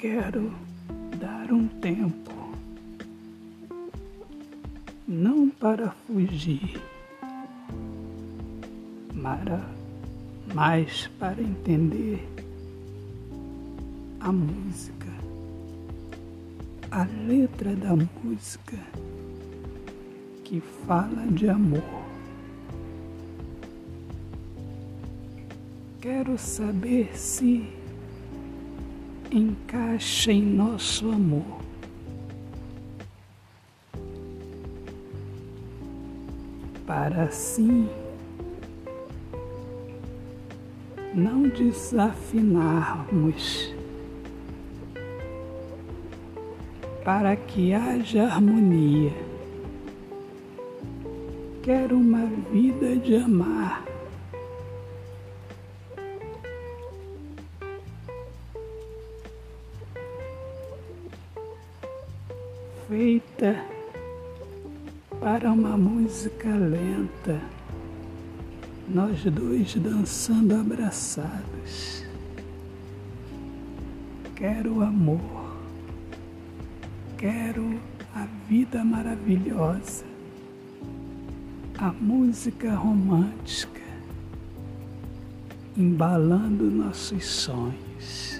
quero dar um tempo, não para fugir, mas para entender a música, a letra da música que fala de amor. Quero saber se encaixa em nosso amor. Para assim não desafinarmos, para que haja harmonia. Quero uma vida de amar feita para uma música lenta, nós dois dançando abraçados. Quero amor, quero a vida maravilhosa, a música romântica, embalando nossos sonhos.